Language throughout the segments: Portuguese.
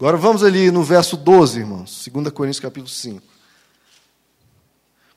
Agora vamos ali no verso 12, irmãos, 2 Coríntios capítulo 5.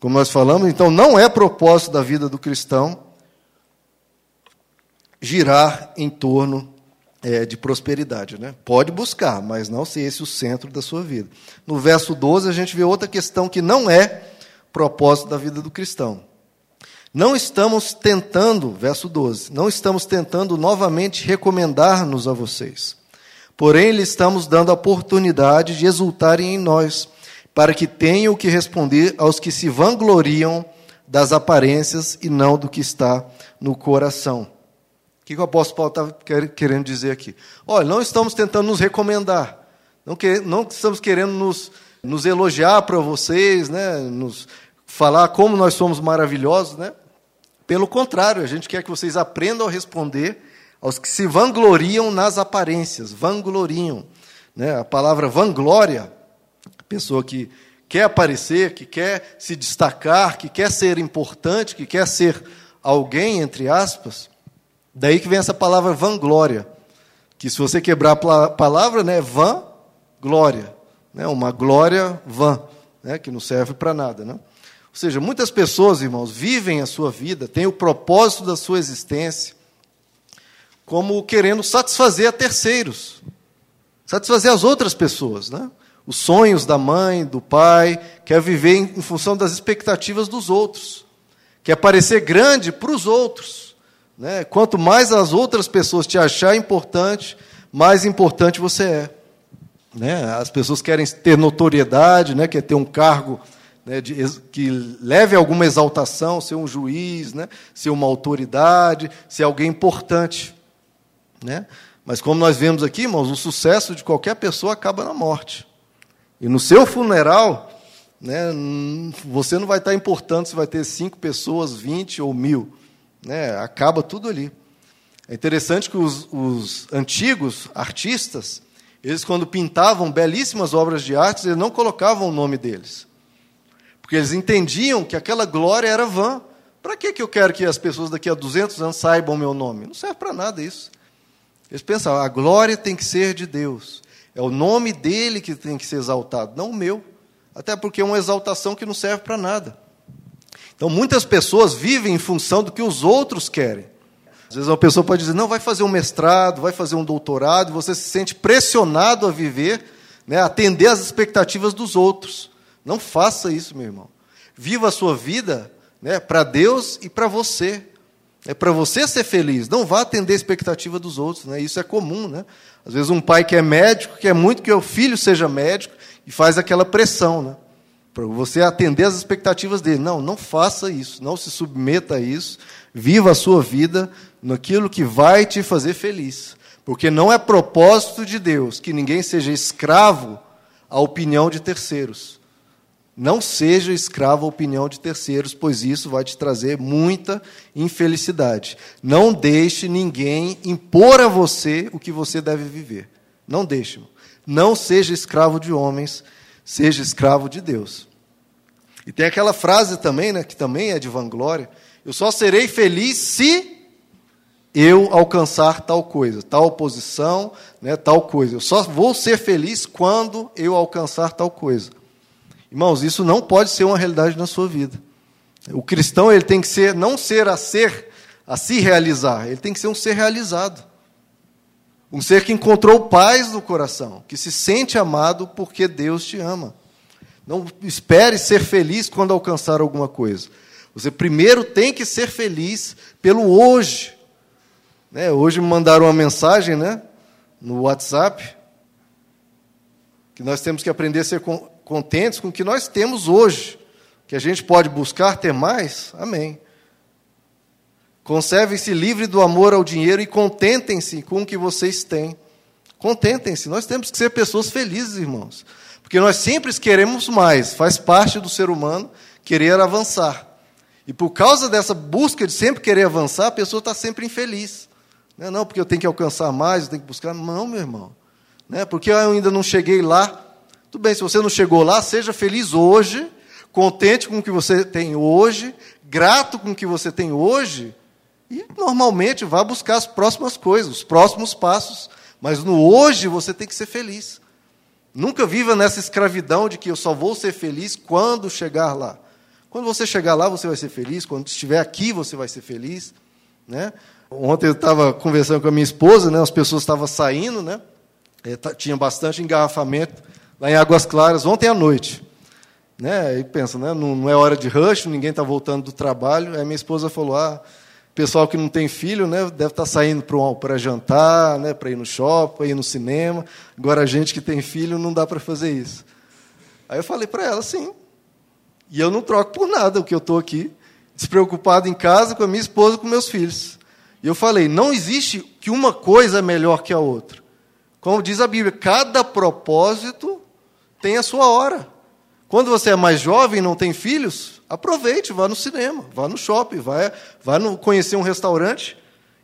Como nós falamos, então não é propósito da vida do cristão girar em torno é, de prosperidade. Né? Pode buscar, mas não ser esse o centro da sua vida. No verso 12, a gente vê outra questão que não é propósito da vida do cristão. Não estamos tentando, verso 12, não estamos tentando novamente recomendar-nos a vocês. Porém, lhe estamos dando a oportunidade de exultarem em nós, para que tenham o que responder aos que se vangloriam das aparências e não do que está no coração. O que o apóstolo Paulo está querendo dizer aqui? Olha, não estamos tentando nos recomendar, não, que, não estamos querendo nos, nos elogiar para vocês, né, nos falar como nós somos maravilhosos, né? Pelo contrário, a gente quer que vocês aprendam a responder aos que se vangloriam nas aparências, vangloriam. Né? A palavra vanglória, pessoa que quer aparecer, que quer se destacar, que quer ser importante, que quer ser alguém, entre aspas, Daí que vem essa palavra vanglória, que se você quebrar a palavra, né, van, glória, né, uma glória vã, né, que não serve para nada, né? Ou seja, muitas pessoas, irmãos, vivem a sua vida, têm o propósito da sua existência como querendo satisfazer a terceiros, satisfazer as outras pessoas, né? Os sonhos da mãe, do pai, quer viver em função das expectativas dos outros, quer parecer grande para os outros. Né? Quanto mais as outras pessoas te achar importante, mais importante você é. Né? As pessoas querem ter notoriedade, né? quer ter um cargo né, de, que leve alguma exaltação, ser um juiz, né? ser uma autoridade, ser alguém importante. Né? Mas como nós vemos aqui, irmãos, o sucesso de qualquer pessoa acaba na morte. E no seu funeral, né, você não vai estar importando se vai ter cinco pessoas, vinte ou mil né, acaba tudo ali. É interessante que os, os, antigos artistas, eles quando pintavam belíssimas obras de arte, eles não colocavam o nome deles. Porque eles entendiam que aquela glória era vã. Para que, que eu quero que as pessoas daqui a 200 anos saibam o meu nome? Não serve para nada isso. Eles pensavam, a glória tem que ser de Deus. É o nome dele que tem que ser exaltado, não o meu. Até porque é uma exaltação que não serve para nada. Então, muitas pessoas vivem em função do que os outros querem. Às vezes, uma pessoa pode dizer, não, vai fazer um mestrado, vai fazer um doutorado, e você se sente pressionado a viver, né, atender às expectativas dos outros. Não faça isso, meu irmão. Viva a sua vida né, para Deus e para você. É para você ser feliz. Não vá atender a expectativa dos outros. Né? Isso é comum. Né? Às vezes, um pai que é médico quer muito que o filho seja médico e faz aquela pressão. Né? para você atender às expectativas dele. Não, não faça isso, não se submeta a isso. Viva a sua vida naquilo que vai te fazer feliz. Porque não é propósito de Deus que ninguém seja escravo à opinião de terceiros. Não seja escravo à opinião de terceiros, pois isso vai te trazer muita infelicidade. Não deixe ninguém impor a você o que você deve viver. Não deixe. Não seja escravo de homens, seja escravo de Deus. E tem aquela frase também, né, que também é de vanglória: eu só serei feliz se eu alcançar tal coisa, tal posição, né, tal coisa. Eu só vou ser feliz quando eu alcançar tal coisa. Irmãos, isso não pode ser uma realidade na sua vida. O cristão ele tem que ser não ser a ser a se realizar, ele tem que ser um ser realizado. Um ser que encontrou paz no coração, que se sente amado porque Deus te ama. Não espere ser feliz quando alcançar alguma coisa. Você primeiro tem que ser feliz pelo hoje. Né? Hoje me mandaram uma mensagem né? no WhatsApp que nós temos que aprender a ser contentes com o que nós temos hoje. Que a gente pode buscar ter mais. Amém. Conservem-se livre do amor ao dinheiro e contentem-se com o que vocês têm. Contentem-se. Nós temos que ser pessoas felizes, irmãos. Porque nós sempre queremos mais. Faz parte do ser humano querer avançar. E por causa dessa busca de sempre querer avançar, a pessoa está sempre infeliz. Não, é porque eu tenho que alcançar mais, eu tenho que buscar. Não, meu irmão. Né? Porque eu ainda não cheguei lá. Tudo bem, se você não chegou lá, seja feliz hoje, contente com o que você tem hoje, grato com o que você tem hoje, e normalmente vá buscar as próximas coisas, os próximos passos. Mas no hoje você tem que ser feliz. Nunca viva nessa escravidão de que eu só vou ser feliz quando chegar lá. Quando você chegar lá, você vai ser feliz. Quando estiver aqui, você vai ser feliz. Né? Ontem eu estava conversando com a minha esposa, né? as pessoas estavam saindo, né? É, tinha bastante engarrafamento lá em Águas Claras, ontem à noite. Né? E pensa, né? não, não é hora de rush, ninguém está voltando do trabalho. Aí minha esposa falou: ah, pessoal que não tem filho, né, deve estar tá saindo para jantar, né, para ir no shopping, para ir no cinema. Agora a gente que tem filho não dá para fazer isso. Aí eu falei para ela, sim. E eu não troco por nada o que eu estou aqui, despreocupado em casa com a minha esposa, com meus filhos. E eu falei, não existe que uma coisa é melhor que a outra. Como diz a Bíblia, cada propósito tem a sua hora. Quando você é mais jovem e não tem filhos, aproveite, vá no cinema, vá no shopping, vá, vá no, conhecer um restaurante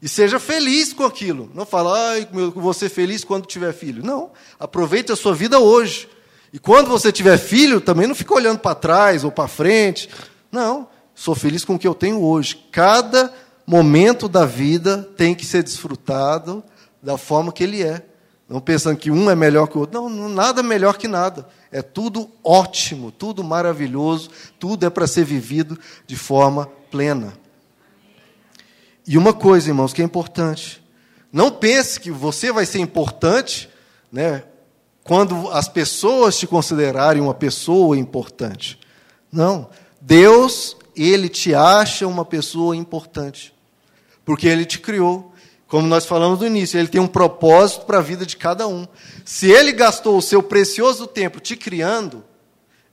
e seja feliz com aquilo. Não fala, eu vou ser feliz quando tiver filho. Não, aproveite a sua vida hoje. E quando você tiver filho, também não fica olhando para trás ou para frente. Não, sou feliz com o que eu tenho hoje. Cada momento da vida tem que ser desfrutado da forma que ele é. Não pensando que um é melhor que o outro. Não, nada melhor que nada. É tudo ótimo, tudo maravilhoso, tudo é para ser vivido de forma plena. E uma coisa, irmãos, que é importante. Não pense que você vai ser importante né, quando as pessoas te considerarem uma pessoa importante. Não. Deus, Ele te acha uma pessoa importante. Porque Ele te criou. Como nós falamos no início, ele tem um propósito para a vida de cada um. Se ele gastou o seu precioso tempo te criando,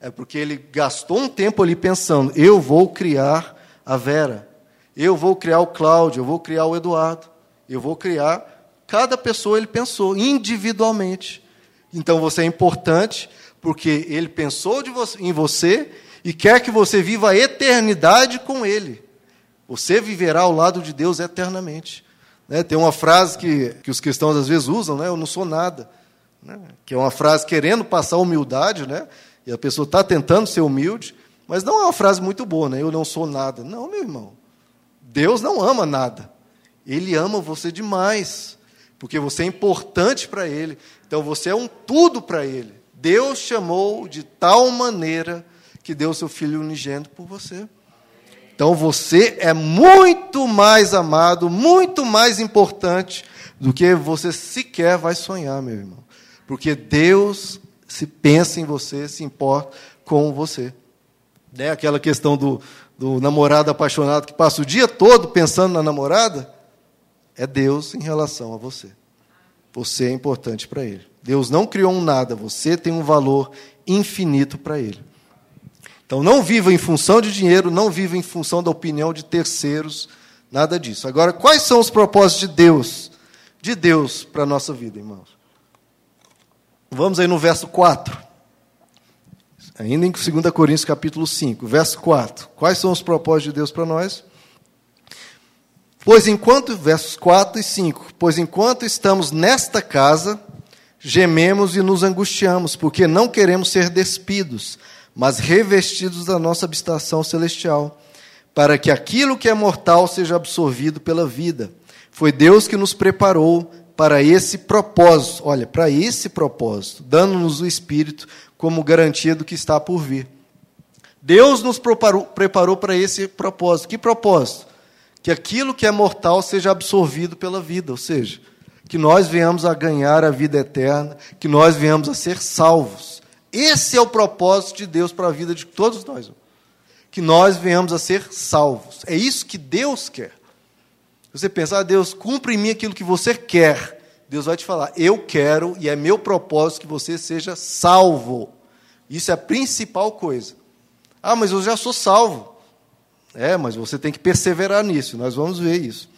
é porque ele gastou um tempo ali pensando: eu vou criar a Vera, eu vou criar o Cláudio, eu vou criar o Eduardo, eu vou criar. Cada pessoa ele pensou individualmente. Então você é importante porque ele pensou em você e quer que você viva a eternidade com ele. Você viverá ao lado de Deus eternamente. Né? Tem uma frase que, que os cristãos às vezes usam, né? eu não sou nada. Né? Que é uma frase querendo passar humildade, né? e a pessoa está tentando ser humilde, mas não é uma frase muito boa, né? eu não sou nada. Não, meu irmão. Deus não ama nada. Ele ama você demais, porque você é importante para Ele. Então você é um tudo para Ele. Deus chamou de tal maneira que deu seu Filho unigênito por você. Então você é muito mais amado, muito mais importante do que você sequer vai sonhar, meu irmão. Porque Deus se pensa em você, se importa com você. Né? Aquela questão do, do namorado apaixonado que passa o dia todo pensando na namorada, é Deus em relação a você. Você é importante para Ele. Deus não criou um nada, você tem um valor infinito para Ele. Então não viva em função de dinheiro, não viva em função da opinião de terceiros, nada disso. Agora, quais são os propósitos de Deus? De Deus para a nossa vida, irmãos. Vamos aí no verso 4. Ainda em 2 Coríntios capítulo 5, verso 4. Quais são os propósitos de Deus para nós? Pois enquanto, versos 4 e 5, pois enquanto estamos nesta casa, gememos e nos angustiamos, porque não queremos ser despidos, mas revestidos da nossa habitação celestial, para que aquilo que é mortal seja absorvido pela vida. Foi Deus que nos preparou para esse propósito, olha, para esse propósito, dando-nos o Espírito como garantia do que está por vir. Deus nos preparou, preparou para esse propósito. Que propósito? Que aquilo que é mortal seja absorvido pela vida, ou seja, que nós venhamos a ganhar a vida eterna, que nós venhamos a ser salvos. Esse é o propósito de Deus para a vida de todos nós. Que nós venhamos a ser salvos. É isso que Deus quer. Você pensa, ah, Deus, cumpre em mim aquilo que você quer. Deus vai te falar, eu quero e é meu propósito que você seja salvo. Isso é a principal coisa. Ah, mas eu já sou salvo. É, mas você tem que perseverar nisso. Nós vamos ver isso.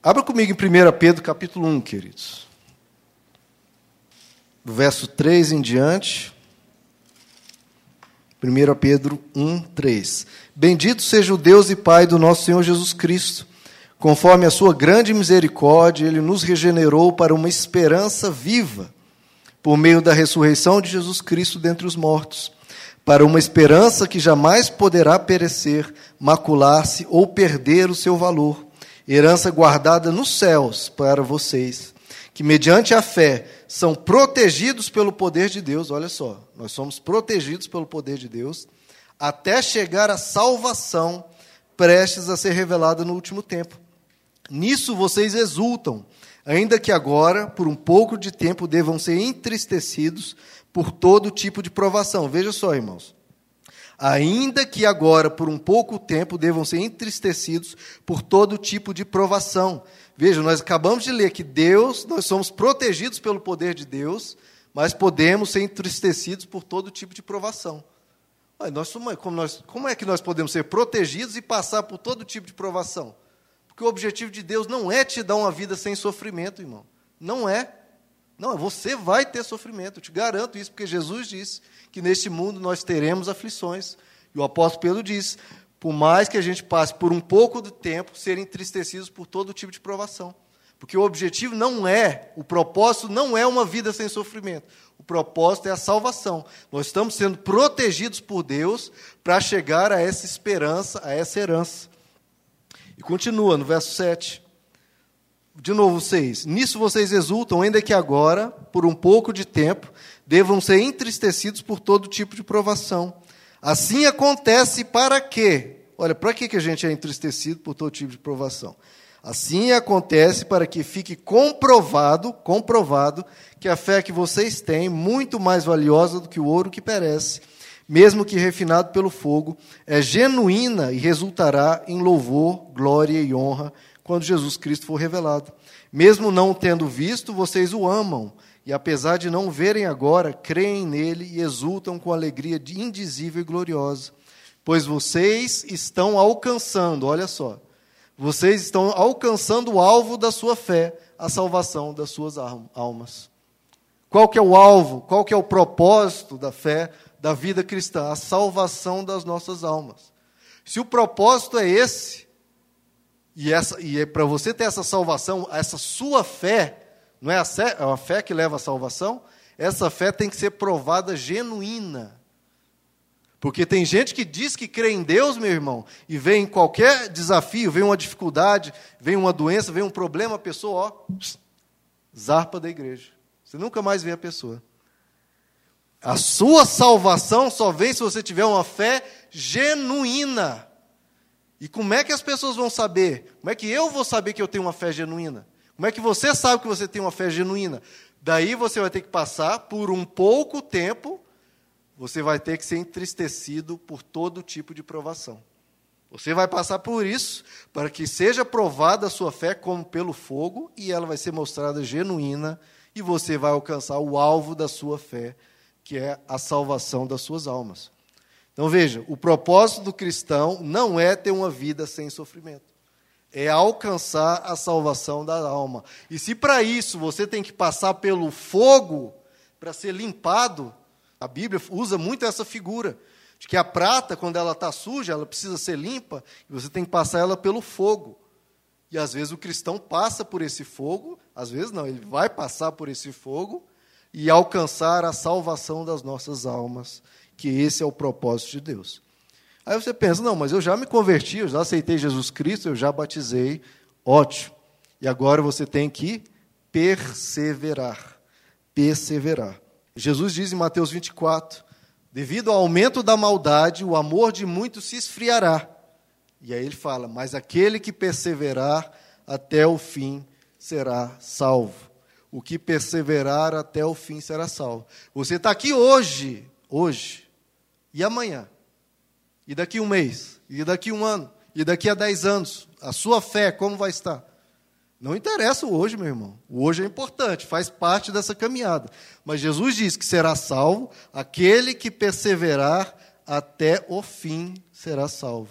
Abra comigo em 1 Pedro capítulo 1, queridos. Do verso 3 em diante. 1 Pedro 1, 3. Bendito seja o Deus e Pai do nosso Senhor Jesus Cristo. Conforme a sua grande misericórdia, ele nos regenerou para uma esperança viva, por meio da ressurreição de Jesus Cristo dentre os mortos, para uma esperança que jamais poderá perecer, macular-se ou perder o seu valor, herança guardada nos céus para vocês que mediante a fé são protegidos pelo poder de Deus, olha só, nós somos protegidos pelo poder de Deus, até chegar à salvação prestes a ser revelada no último tempo. Nisso vocês exultam, ainda que agora, por um pouco de tempo, devam ser entristecidos por todo tipo de provação. Veja só, irmãos ainda que agora, por um pouco tempo, devam ser entristecidos por todo tipo de provação. Veja, nós acabamos de ler que Deus, nós somos protegidos pelo poder de Deus, mas podemos ser entristecidos por todo tipo de provação. Nós como, nós, como é que nós podemos ser protegidos e passar por todo tipo de provação? Porque o objetivo de Deus não é te dar uma vida sem sofrimento, irmão. Não é. Não, você vai ter sofrimento, eu te garanto isso, porque Jesus disse que neste mundo nós teremos aflições. E o apóstolo Pedro diz: por mais que a gente passe por um pouco de tempo, ser entristecidos por todo tipo de provação. Porque o objetivo não é, o propósito não é uma vida sem sofrimento. O propósito é a salvação. Nós estamos sendo protegidos por Deus para chegar a essa esperança, a essa herança. E continua no verso 7. De novo, 6. Nisso vocês exultam, ainda que agora, por um pouco de tempo, devam ser entristecidos por todo tipo de provação. Assim acontece para quê? Olha, para que a gente é entristecido por todo tipo de provação? Assim acontece para que fique comprovado, comprovado, que a fé que vocês têm, muito mais valiosa do que o ouro que perece, mesmo que refinado pelo fogo, é genuína e resultará em louvor, glória e honra quando Jesus Cristo for revelado. Mesmo não tendo visto, vocês o amam e apesar de não verem agora, creem nele e exultam com alegria indizível e gloriosa, pois vocês estão alcançando, olha só, vocês estão alcançando o alvo da sua fé, a salvação das suas almas. Qual que é o alvo? Qual que é o propósito da fé, da vida cristã? A salvação das nossas almas. Se o propósito é esse, e, é para você ter essa salvação, essa sua fé, não é a, fé, é a fé que leva à salvação? Essa fé tem que ser provada genuína. Porque tem gente que diz que crê em Deus, meu irmão, e vem qualquer desafio, vem uma dificuldade, vem uma doença, vem um problema, a pessoa, ó, zarpa da igreja. Você nunca mais vê a pessoa. A sua salvação só vem se você tiver uma fé genuína. E como é que as pessoas vão saber? Como é que eu vou saber que eu tenho uma fé genuína? Como é que você sabe que você tem uma fé genuína? Daí você vai ter que passar por um pouco tempo, você vai ter que ser entristecido por todo tipo de provação. Você vai passar por isso para que seja provada a sua fé como pelo fogo e ela vai ser mostrada genuína e você vai alcançar o alvo da sua fé, que é a salvação das suas almas. Então veja, o propósito do cristão não é ter uma vida sem sofrimento é alcançar a salvação da alma. E se para isso você tem que passar pelo fogo para ser limpado, a Bíblia usa muito essa figura de que a prata, quando ela está suja, ela precisa ser limpa e você tem que passar ela pelo fogo. E às vezes o cristão passa por esse fogo, às vezes não, ele vai passar por esse fogo e alcançar a salvação das nossas almas, que esse é o propósito de Deus. Aí você pensa, não, mas eu já me converti, eu já aceitei Jesus Cristo, eu já batizei, ótimo. E agora você tem que perseverar. Perseverar. Jesus diz em Mateus 24: devido ao aumento da maldade, o amor de muitos se esfriará. E aí ele fala: mas aquele que perseverar até o fim será salvo. O que perseverar até o fim será salvo. Você está aqui hoje, hoje, e amanhã e daqui um mês? E daqui um ano? E daqui a dez anos? A sua fé, como vai estar? Não interessa o hoje, meu irmão. O hoje é importante, faz parte dessa caminhada. Mas Jesus diz que será salvo aquele que perseverar até o fim será salvo.